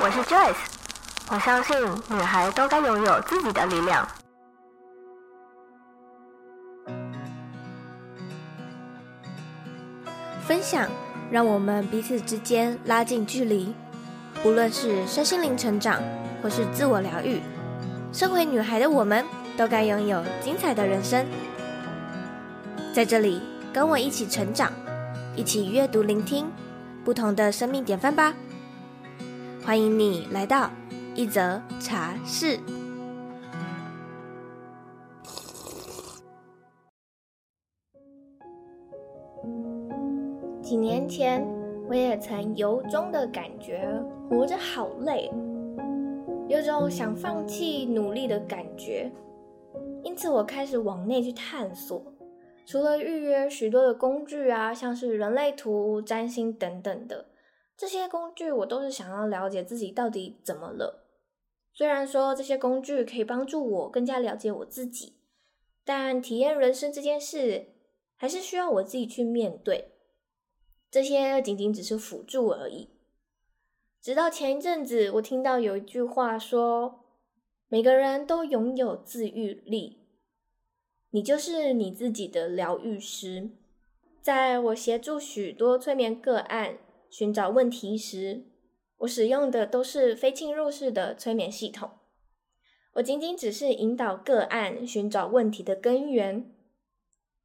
我是 Joyce，我相信女孩都该拥有自己的力量。分享让我们彼此之间拉近距离，无论是身心灵成长，或是自我疗愈，身为女孩的我们都该拥有精彩的人生。在这里，跟我一起成长，一起阅读、聆听不同的生命典范吧。欢迎你来到一则茶室。几年前，我也曾由衷的感觉活着好累，有种想放弃努力的感觉。因此，我开始往内去探索。除了预约许多的工具啊，像是人类图、占星等等的。这些工具我都是想要了解自己到底怎么了。虽然说这些工具可以帮助我更加了解我自己，但体验人生这件事还是需要我自己去面对。这些仅仅只是辅助而已。直到前一阵子，我听到有一句话说：“每个人都拥有自愈力，你就是你自己的疗愈师。”在我协助许多催眠个案。寻找问题时，我使用的都是非侵入式的催眠系统。我仅仅只是引导个案寻找问题的根源，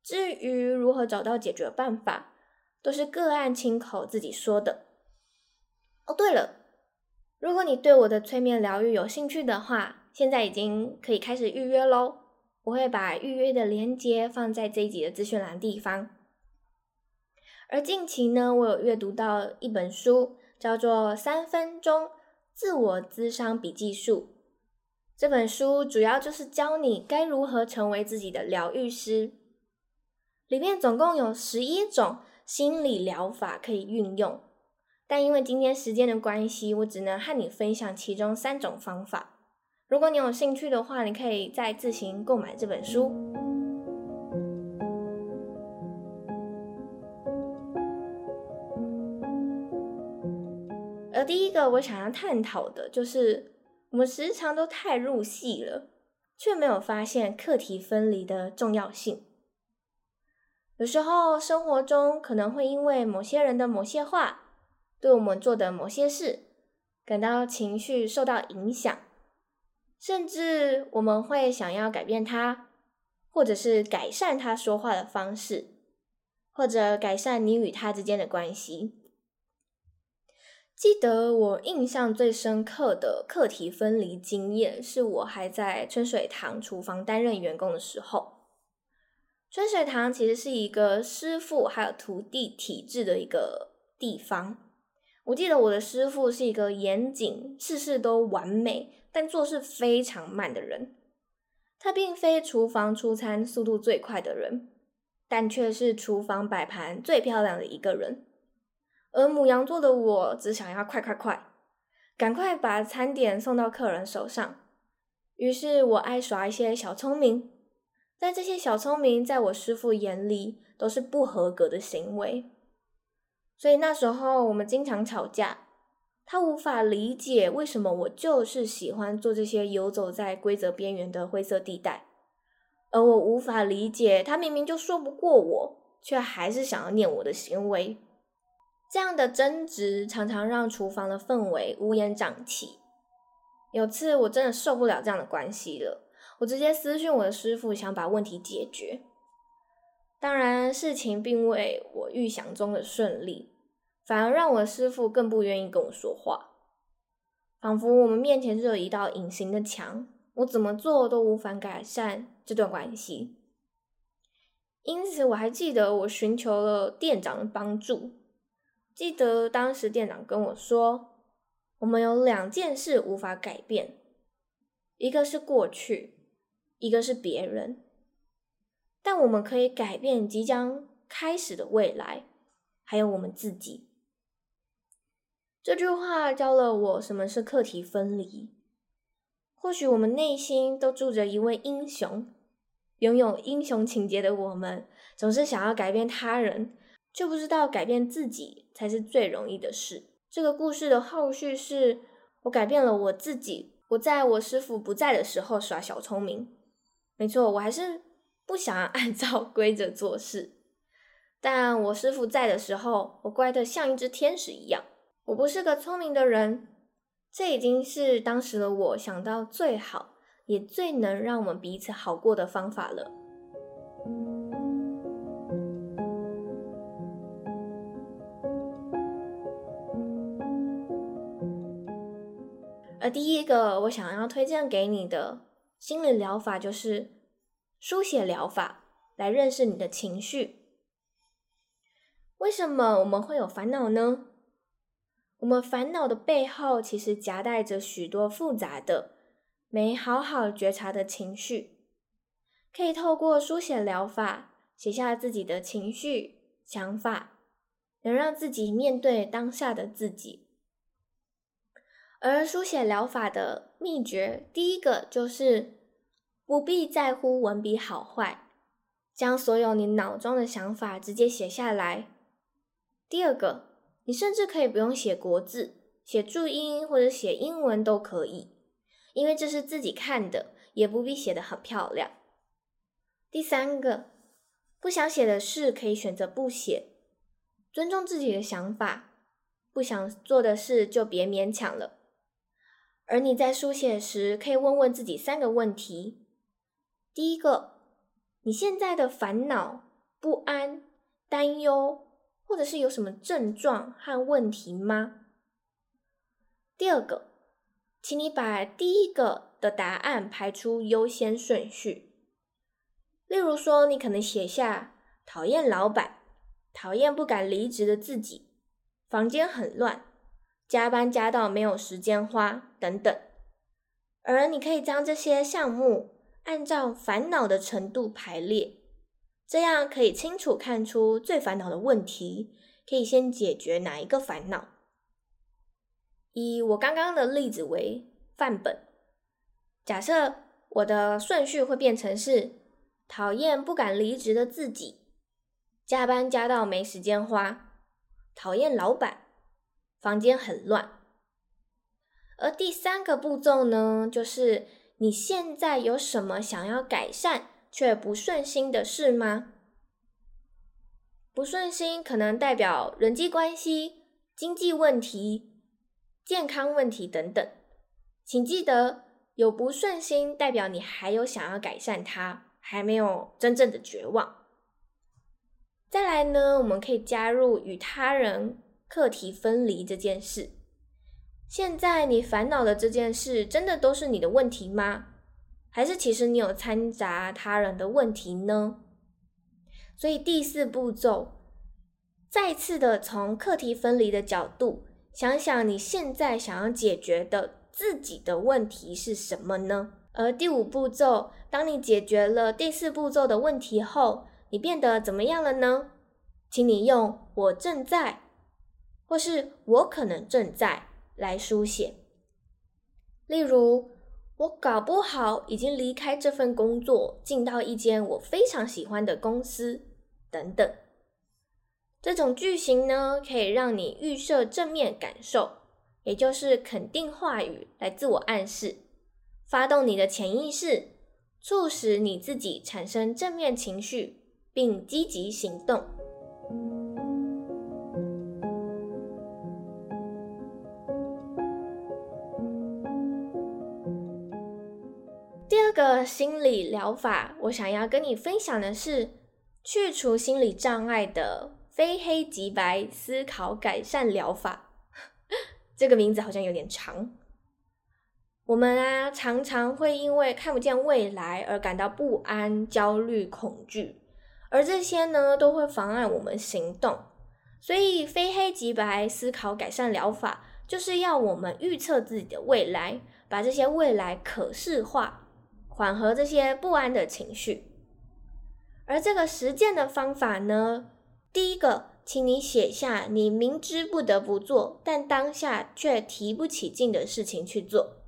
至于如何找到解决办法，都是个案亲口自己说的。哦，对了，如果你对我的催眠疗愈有兴趣的话，现在已经可以开始预约喽。我会把预约的链接放在这一集的资讯栏地方。而近期呢，我有阅读到一本书，叫做《三分钟自我咨商笔记术》。这本书主要就是教你该如何成为自己的疗愈师。里面总共有十一种心理疗法可以运用，但因为今天时间的关系，我只能和你分享其中三种方法。如果你有兴趣的话，你可以再自行购买这本书。第一个我想要探讨的就是，我们时常都太入戏了，却没有发现课题分离的重要性。有时候生活中可能会因为某些人的某些话，对我们做的某些事，感到情绪受到影响，甚至我们会想要改变他，或者是改善他说话的方式，或者改善你与他之间的关系。记得我印象最深刻的课题分离经验，是我还在春水堂厨房担任员工的时候。春水堂其实是一个师傅还有徒弟体制的一个地方。我记得我的师傅是一个严谨、事事都完美，但做事非常慢的人。他并非厨房出餐速度最快的人，但却是厨房摆盘最漂亮的一个人。而母羊座的我只想要快快快，赶快把餐点送到客人手上。于是我爱耍一些小聪明，但这些小聪明在我师父眼里都是不合格的行为。所以那时候我们经常吵架，他无法理解为什么我就是喜欢做这些游走在规则边缘的灰色地带，而我无法理解他明明就说不过我，却还是想要念我的行为。这样的争执常常让厨房的氛围乌烟瘴气。有次我真的受不了这样的关系了，我直接私讯我的师傅，想把问题解决。当然，事情并未我预想中的顺利，反而让我的师傅更不愿意跟我说话，仿佛我们面前就有一道隐形的墙，我怎么做都无法改善这段关系。因此，我还记得我寻求了店长的帮助。记得当时店长跟我说：“我们有两件事无法改变，一个是过去，一个是别人。但我们可以改变即将开始的未来，还有我们自己。”这句话教了我什么是课题分离。或许我们内心都住着一位英雄，拥有英雄情结的我们，总是想要改变他人。就不知道改变自己才是最容易的事。这个故事的后续是，我改变了我自己，我在我师傅不在的时候耍小聪明。没错，我还是不想要 按照规则做事。但我师傅在的时候，我乖得像一只天使一样。我不是个聪明的人，这已经是当时的我想到最好，也最能让我们彼此好过的方法了。第一个我想要推荐给你的心理疗法，就是书写疗法，来认识你的情绪。为什么我们会有烦恼呢？我们烦恼的背后，其实夹带着许多复杂的、没好好觉察的情绪。可以透过书写疗法，写下自己的情绪、想法，能让自己面对当下的自己。而书写疗法的秘诀，第一个就是不必在乎文笔好坏，将所有你脑中的想法直接写下来。第二个，你甚至可以不用写国字，写注音或者写英文都可以，因为这是自己看的，也不必写得很漂亮。第三个，不想写的事可以选择不写，尊重自己的想法，不想做的事就别勉强了。而你在书写时，可以问问自己三个问题：第一个，你现在的烦恼、不安、担忧。或者是有什么症状和问题吗？第二个，请你把第一个的答案排出优先顺序。例如说，你可能写下讨厌老板、讨厌不敢离职的自己、房间很乱、加班加到没有时间花等等。而你可以将这些项目按照烦恼的程度排列。这样可以清楚看出最烦恼的问题，可以先解决哪一个烦恼。以我刚刚的例子为范本，假设我的顺序会变成是讨厌不敢离职的自己，加班加到没时间花，讨厌老板，房间很乱。而第三个步骤呢，就是你现在有什么想要改善，却不顺心的事吗？不顺心可能代表人际关系、经济问题、健康问题等等。请记得，有不顺心代表你还有想要改善它，还没有真正的绝望。再来呢，我们可以加入与他人课题分离这件事。现在你烦恼的这件事，真的都是你的问题吗？还是其实你有掺杂他人的问题呢？所以第四步骤，再次的从课题分离的角度想想你现在想要解决的自己的问题是什么呢？而第五步骤，当你解决了第四步骤的问题后，你变得怎么样了呢？请你用“我正在”或是“我可能正在”来书写，例如。我搞不好已经离开这份工作，进到一间我非常喜欢的公司，等等。这种句型呢，可以让你预设正面感受，也就是肯定话语来自我暗示，发动你的潜意识，促使你自己产生正面情绪，并积极行动。心理疗法，我想要跟你分享的是去除心理障碍的非黑即白思考改善疗法。这个名字好像有点长。我们啊，常常会因为看不见未来而感到不安、焦虑、恐惧，而这些呢，都会妨碍我们行动。所以，非黑即白思考改善疗法就是要我们预测自己的未来，把这些未来可视化。缓和这些不安的情绪，而这个实践的方法呢，第一个，请你写下你明知不得不做，但当下却提不起劲的事情去做，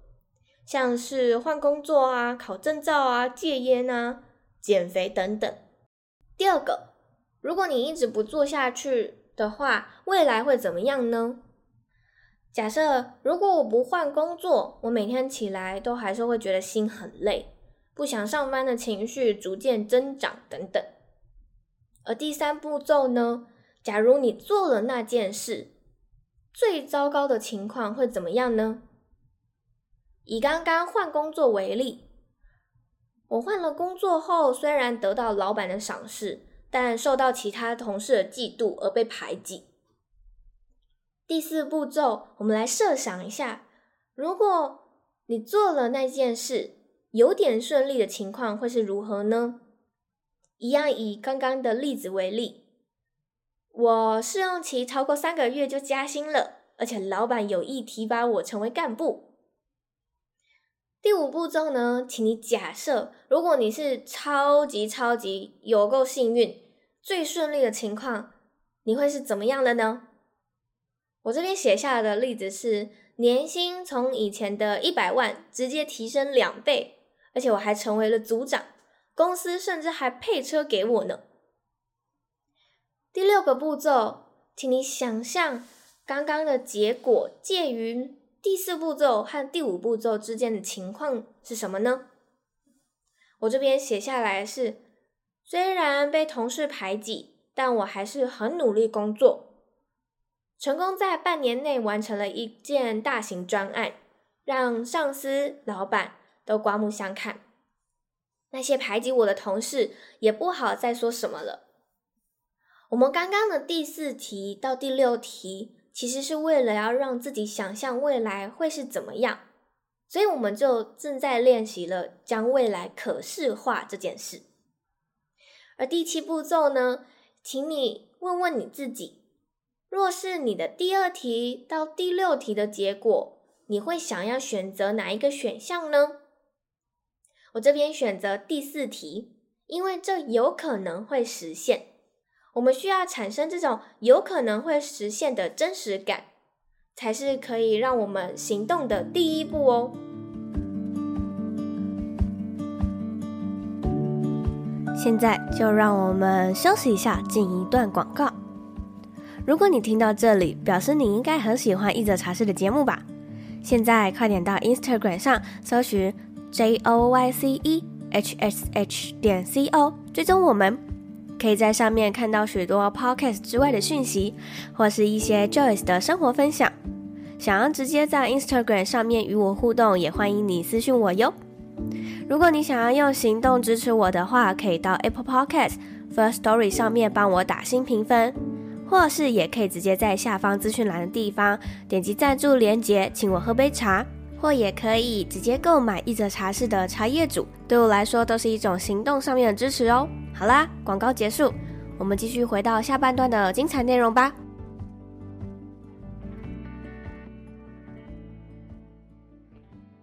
像是换工作啊、考证照啊、戒烟啊、减肥等等。第二个，如果你一直不做下去的话，未来会怎么样呢？假设如果我不换工作，我每天起来都还是会觉得心很累，不想上班的情绪逐渐增长等等。而第三步骤呢？假如你做了那件事，最糟糕的情况会怎么样呢？以刚刚换工作为例，我换了工作后，虽然得到老板的赏识，但受到其他同事的嫉妒而被排挤。第四步骤，我们来设想一下，如果你做了那件事，有点顺利的情况会是如何呢？一样以刚刚的例子为例，我试用期超过三个月就加薪了，而且老板有意提拔我成为干部。第五步骤呢，请你假设，如果你是超级超级有够幸运，最顺利的情况，你会是怎么样的呢？我这边写下的例子是，年薪从以前的一百万直接提升两倍，而且我还成为了组长，公司甚至还配车给我呢。第六个步骤，请你想象刚刚的结果介于第四步骤和第五步骤之间的情况是什么呢？我这边写下来是，虽然被同事排挤，但我还是很努力工作。成功在半年内完成了一件大型专案，让上司、老板都刮目相看。那些排挤我的同事也不好再说什么了。我们刚刚的第四题到第六题，其实是为了要让自己想象未来会是怎么样，所以我们就正在练习了将未来可视化这件事。而第七步骤呢，请你问问你自己。若是你的第二题到第六题的结果，你会想要选择哪一个选项呢？我这边选择第四题，因为这有可能会实现。我们需要产生这种有可能会实现的真实感，才是可以让我们行动的第一步哦。现在就让我们休息一下，进一段广告。如果你听到这里，表示你应该很喜欢一则茶室的节目吧？现在快点到 Instagram 上搜寻 J O Y C E H S H 点 C O，追踪我们，可以在上面看到许多 Podcast 之外的讯息，或是一些 Joyce 的生活分享。想要直接在 Instagram 上面与我互动，也欢迎你私讯我哟。如果你想要用行动支持我的话，可以到 Apple Podcast First Story 上面帮我打新评分。或是也可以直接在下方资讯栏的地方点击赞助连结，请我喝杯茶，或也可以直接购买一则茶室的茶叶组，对我来说都是一种行动上面的支持哦。好啦，广告结束，我们继续回到下半段的精彩内容吧。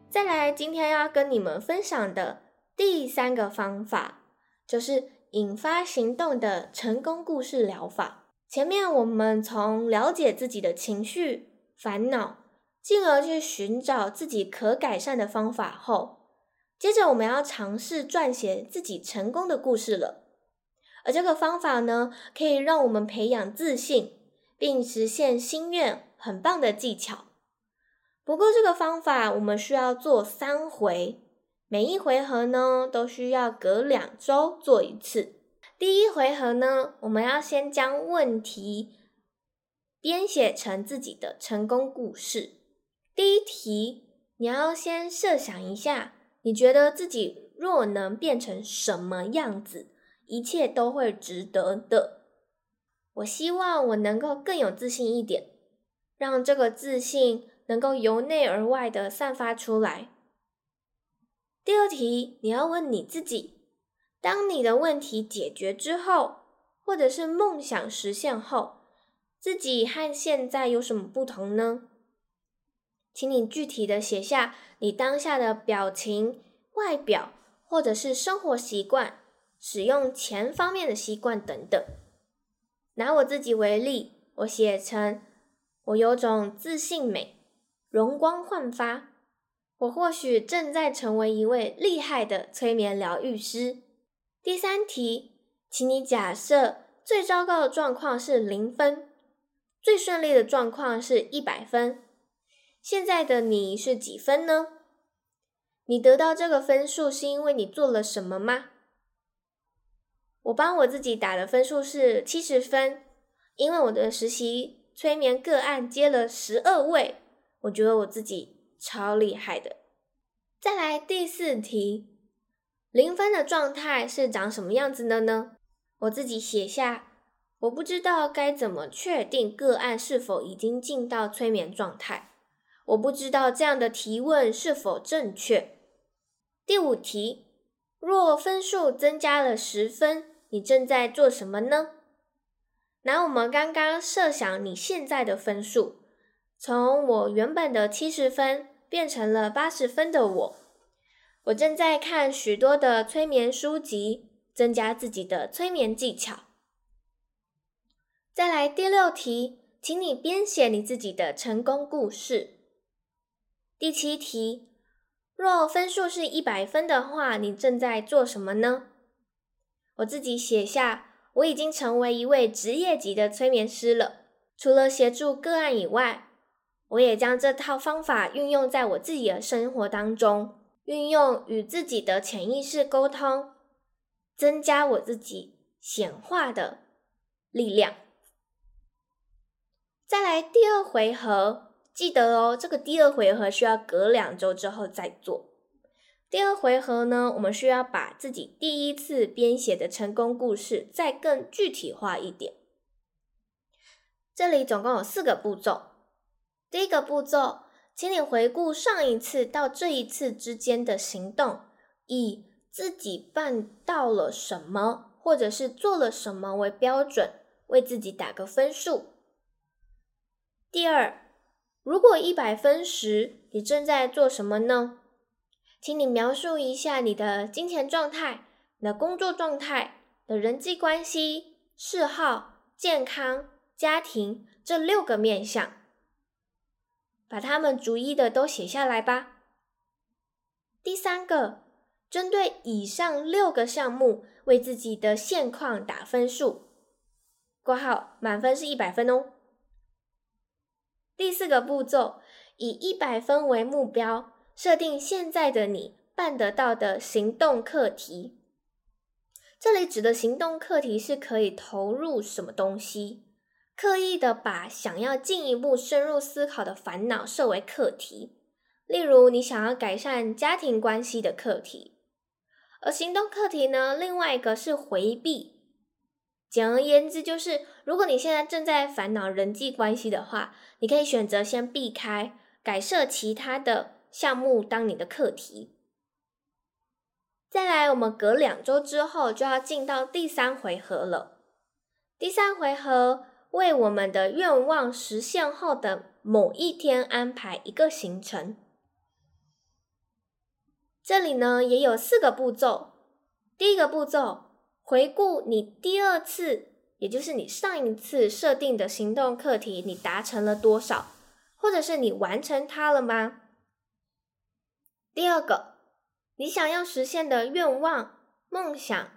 再来，今天要跟你们分享的第三个方法，就是引发行动的成功故事疗法。前面我们从了解自己的情绪、烦恼，进而去寻找自己可改善的方法后，接着我们要尝试撰写自己成功的故事了。而这个方法呢，可以让我们培养自信，并实现心愿，很棒的技巧。不过这个方法我们需要做三回，每一回合呢，都需要隔两周做一次。第一回合呢，我们要先将问题编写成自己的成功故事。第一题，你要先设想一下，你觉得自己若能变成什么样子，一切都会值得的。我希望我能够更有自信一点，让这个自信能够由内而外的散发出来。第二题，你要问你自己。当你的问题解决之后，或者是梦想实现后，自己和现在有什么不同呢？请你具体的写下你当下的表情、外表，或者是生活习惯、使用钱方面的习惯等等。拿我自己为例，我写成我有种自信美，容光焕发。我或许正在成为一位厉害的催眠疗愈师。第三题，请你假设最糟糕的状况是零分，最顺利的状况是一百分。现在的你是几分呢？你得到这个分数是因为你做了什么吗？我帮我自己打的分数是七十分，因为我的实习催眠个案接了十二位，我觉得我自己超厉害的。再来第四题，零分的状态是长什么样子的呢？我自己写下，我不知道该怎么确定个案是否已经进到催眠状态，我不知道这样的提问是否正确。第五题，若分数增加了十分，你正在做什么呢？拿我们刚刚设想你现在的分数，从我原本的七十分变成了八十分的我，我正在看许多的催眠书籍，增加自己的催眠技巧。再来第六题，请你编写你自己的成功故事。第七题，若分数是一百分的话，你正在做什么呢？我自己写下，我已经成为一位职业级的催眠师了。除了协助个案以外，我也将这套方法运用在我自己的生活当中，运用与自己的潜意识沟通，增加我自己显化的力量。再来第二回合，记得哦，这个第二回合需要隔两周之后再做。第二回合呢，我们需要把自己第一次编写的成功故事再更具体化一点。这里总共有四个步骤。第一个步骤，请你回顾上一次到这一次之间的行动，以自己办到了什么，或者是做了什么为标准，为自己打个分数。第二，如果一百分时，你正在做什么呢？请你描述一下你的金钱状态、你的工作状态、的人际关系、嗜好、健康、家庭这六个面相，把它们逐一的都写下来吧。第三个，针对以上六个项目，为自己的现况打分数，括号满分是一百分哦。第四个步骤，以一百分为目标。设定现在的你办得到的行动课题。这里指的行动课题是可以投入什么东西，刻意的把想要进一步深入思考的烦恼设为课题。例如，你想要改善家庭关系的课题，而行动课题呢，另外一个是回避。简而言之，就是如果你现在正在烦恼人际关系的话，你可以选择先避开，改设其他的。项目当你的课题，再来，我们隔两周之后就要进到第三回合了。第三回合为我们的愿望实现后的某一天安排一个行程。这里呢也有四个步骤。第一个步骤，回顾你第二次，也就是你上一次设定的行动课题，你达成了多少，或者是你完成它了吗？第二个，你想要实现的愿望、梦想、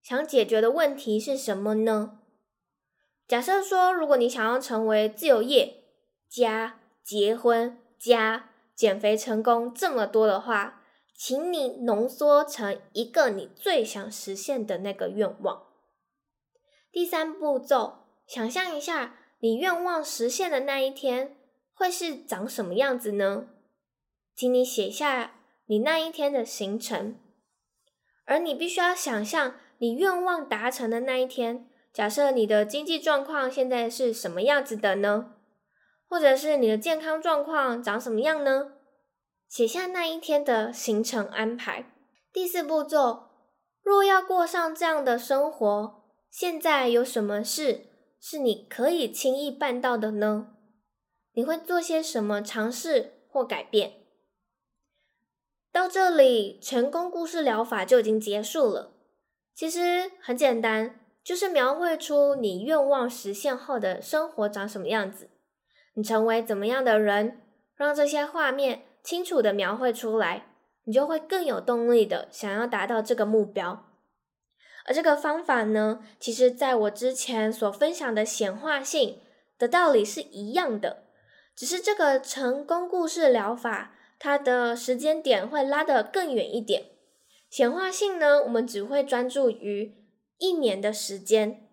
想解决的问题是什么呢？假设说，如果你想要成为自由业加结婚加减肥成功这么多的话，请你浓缩成一个你最想实现的那个愿望。第三步骤，想象一下你愿望实现的那一天会是长什么样子呢？请你写下你那一天的行程，而你必须要想象你愿望达成的那一天。假设你的经济状况现在是什么样子的呢？或者是你的健康状况长什么样呢？写下那一天的行程安排。第四步骤，若要过上这样的生活，现在有什么事是你可以轻易办到的呢？你会做些什么尝试或改变？到这里，成功故事疗法就已经结束了。其实很简单，就是描绘出你愿望实现后的生活长什么样子，你成为怎么样的人，让这些画面清楚地描绘出来，你就会更有动力的想要达到这个目标。而这个方法呢，其实在我之前所分享的显化性的道理是一样的。只是这个成功故事疗法，它的时间点会拉得更远一点。显化性呢，我们只会专注于一年的时间。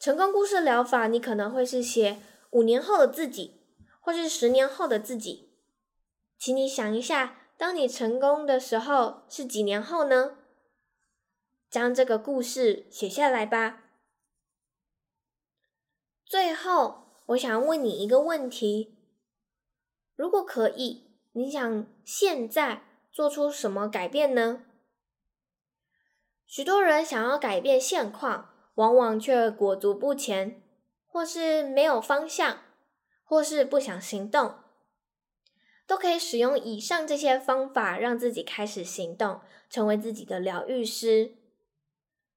成功故事疗法，你可能会是写五年后的自己，或是十年后的自己。请你想一下，当你成功的时候是几年后呢？将这个故事写下来吧。最后，我想问你一个问题。如果可以，你想现在做出什么改变呢？许多人想要改变现况，往往却裹足不前，或是没有方向，或是不想行动。都可以使用以上这些方法，让自己开始行动，成为自己的疗愈师。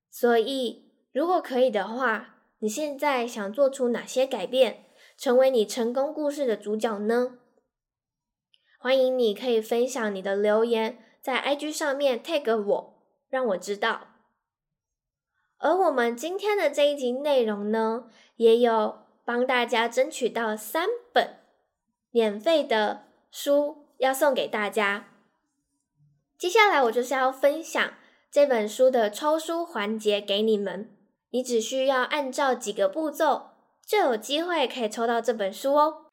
所以，如果可以的话，你现在想做出哪些改变，成为你成功故事的主角呢？欢迎你可以分享你的留言，在 IG 上面 tag 我，让我知道。而我们今天的这一集内容呢，也有帮大家争取到三本免费的书要送给大家。接下来我就是要分享这本书的抽书环节给你们，你只需要按照几个步骤，就有机会可以抽到这本书哦。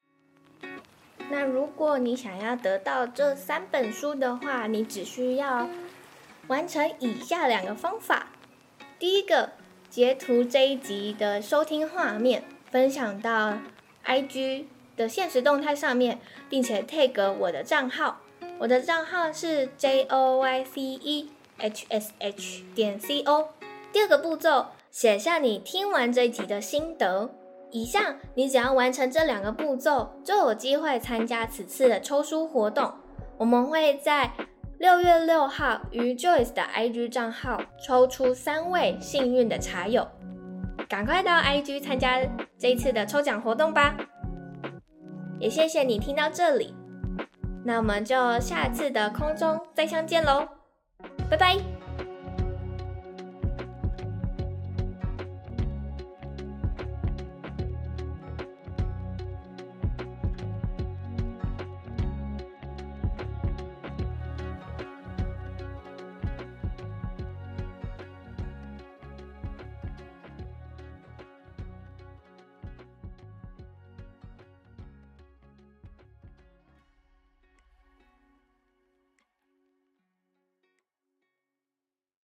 那如果你想要得到这三本书的话，你只需要完成以下两个方法。第一个，截图这一集的收听画面，分享到 IG 的现实动态上面，并且 tag 我的账号，我的账号是 joycehsh 点 co。第二个步骤，写下你听完这一集的心得。以上，你只要完成这两个步骤，就有机会参加此次的抽书活动。我们会在六月六号于 Joyce 的 IG 账号抽出三位幸运的茶友，赶快到 IG 参加这一次的抽奖活动吧！也谢谢你听到这里，那我们就下次的空中再相见喽，拜拜。